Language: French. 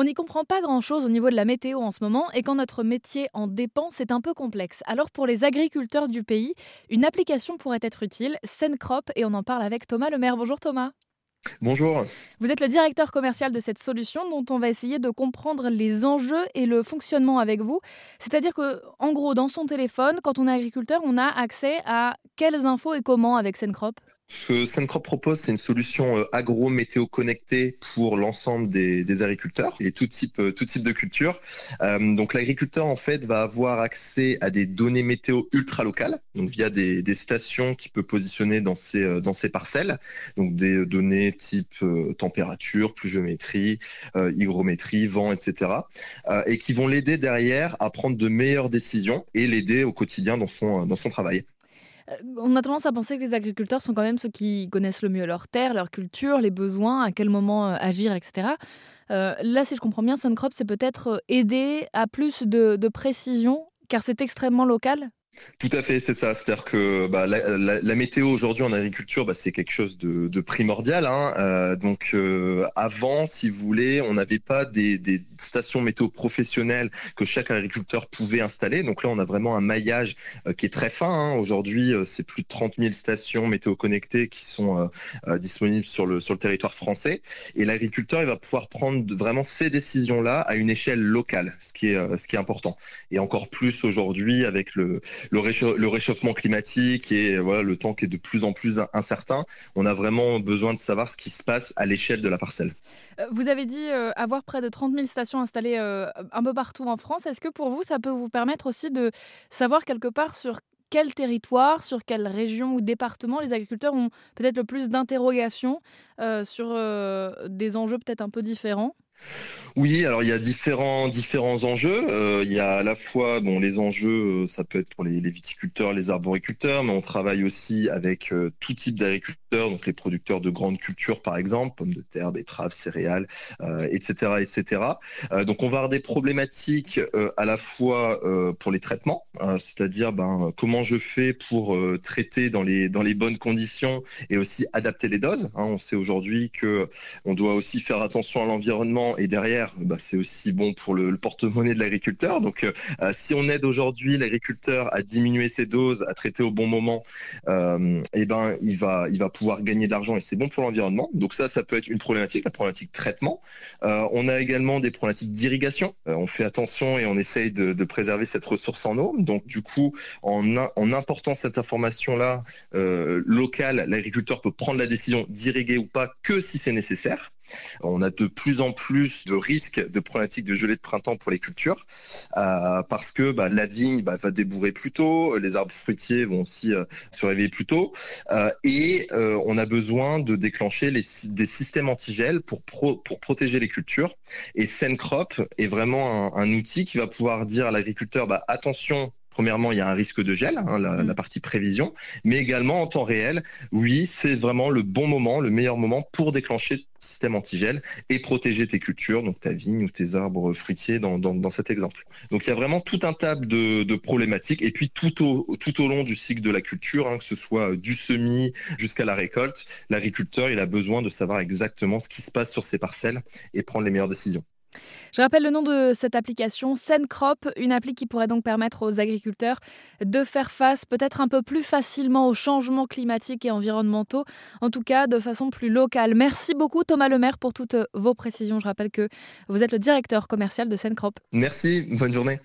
On n'y comprend pas grand-chose au niveau de la météo en ce moment et quand notre métier en dépend, c'est un peu complexe. Alors pour les agriculteurs du pays, une application pourrait être utile, Sencrop, et on en parle avec Thomas Lemaire. Bonjour Thomas. Bonjour. Vous êtes le directeur commercial de cette solution dont on va essayer de comprendre les enjeux et le fonctionnement avec vous. C'est-à-dire que, en gros, dans son téléphone, quand on est agriculteur, on a accès à quelles infos et comment avec Sencrop? Ce que Sencrop propose, c'est une solution euh, agro-météo connectée pour l'ensemble des, agriculteurs et tout type, euh, de culture. Euh, donc l'agriculteur en fait va avoir accès à des données météo ultra locales, donc via des, stations qu'il peut positionner dans ses, parcelles, donc des données type température, pluviométrie, hygrométrie, vent, etc. et qui vont l'aider derrière à prendre de meilleures décisions et l'aider au quotidien dans son travail. Euh, on a tendance à penser que les agriculteurs sont quand même ceux qui connaissent le mieux leur terre, leur culture, les besoins, à quel moment euh, agir, etc. Euh, là, si je comprends bien, Suncrop, c'est peut-être aider à plus de précision, car c'est extrêmement local? Tout à fait, c'est ça. C'est-à-dire que bah, la, météo aujourd'hui en agriculture, bah, c'est quelque chose de, primordial. Hein. Euh, donc euh, avant, si vous voulez, on n'avait pas des, stations météo professionnelles que chaque agriculteur pouvait installer. Donc là, on a vraiment un maillage euh, qui est très fin. Hein. Aujourd'hui, c'est plus de 30 000 stations météo connectées qui sont disponibles sur le, sur le territoire français. Et l'agriculteur, il va pouvoir prendre vraiment ces décisions-là à une échelle locale, ce qui est, ce qui est important. Et encore plus aujourd'hui avec le le, réchauffement climatique et voilà, le temps qui est de plus en plus incertain, on a vraiment besoin de savoir ce qui se passe à l'échelle de la parcelle. Euh, vous avez dit euh, avoir près de 30 000 stations installées euh, un peu partout en France. Est-ce que pour vous, ça peut vous permettre aussi de savoir quelque part sur quel territoire, sur quelle région ou département les agriculteurs ont peut-être le plus d'interrogations sur des enjeux peut-être un peu différents? Oui, alors il y a différents différents enjeux. Euh, il y a à la fois bon les enjeux, euh, ça peut être pour les, viticulteurs, les arboriculteurs, mais on travaille aussi avec euh, tout type d'agriculteurs, donc les producteurs de grandes cultures par exemple, pommes de terre, betteraves, céréales, etc., etc. donc on va avoir des problématiques à la fois pour les traitements, c'est-à-dire ben comment je fais pour traiter dans les dans les bonnes conditions et aussi adapter les doses. Hein. on sait aujourd'hui que on doit aussi faire attention à l'environnement et derrière, bah, c'est aussi bon pour le, porte-monnaie de l'agriculteur. Donc, euh, euh, si on aide aujourd'hui l'agriculteur à diminuer ses doses, à traiter au bon moment, euh, eh ben, il va, il va pouvoir gagner de l'argent et c'est bon pour l'environnement. Donc ça, ça peut être une problématique, la problématique traitement. on a également des problématiques d'irrigation. on fait attention et on essaye de, préserver cette ressource en eau. Donc, du coup, en, en important cette information-là locale, l'agriculteur peut prendre la décision d'irriguer ou pas que si c'est nécessaire. On a de plus en plus de risques de problématiques de gelée de printemps pour les cultures euh, parce que bah, la vigne bah, va débourrer plus tôt, les arbres fruitiers vont aussi euh, se réveiller plus tôt euh, et on a besoin de déclencher des systèmes antigel pour, pour protéger les cultures. Et Sencrop est vraiment un, outil qui va pouvoir dire à l'agriculteur bah, attention, Premièrement, il y a un risque de gel, hein, la, la, mm. partie prévision, mais également en temps réel, oui, c'est vraiment le bon moment, le meilleur moment pour déclencher le système antigel et protéger tes cultures, donc ta vigne ou tes arbres fruitiers dans, dans, dans cet exemple. Donc il y a vraiment tout un tas de, de, problématiques et puis tout au, tout au long du cycle de la culture, hein, que ce soit du semis jusqu'à la récolte, l'agriculteur il a besoin de savoir exactement ce qui se passe sur ses parcelles et prendre les meilleures décisions. Je rappelle le nom de cette application, Sencrop, une appli qui pourrait donc permettre aux agriculteurs de faire face peut-être un peu plus facilement aux changements climatiques et environnementaux, en tout cas de façon plus locale. Merci beaucoup Thomas Lemaire pour toutes vos précisions. Je rappelle que vous êtes le directeur commercial de Sencrop. Merci, bonne journée.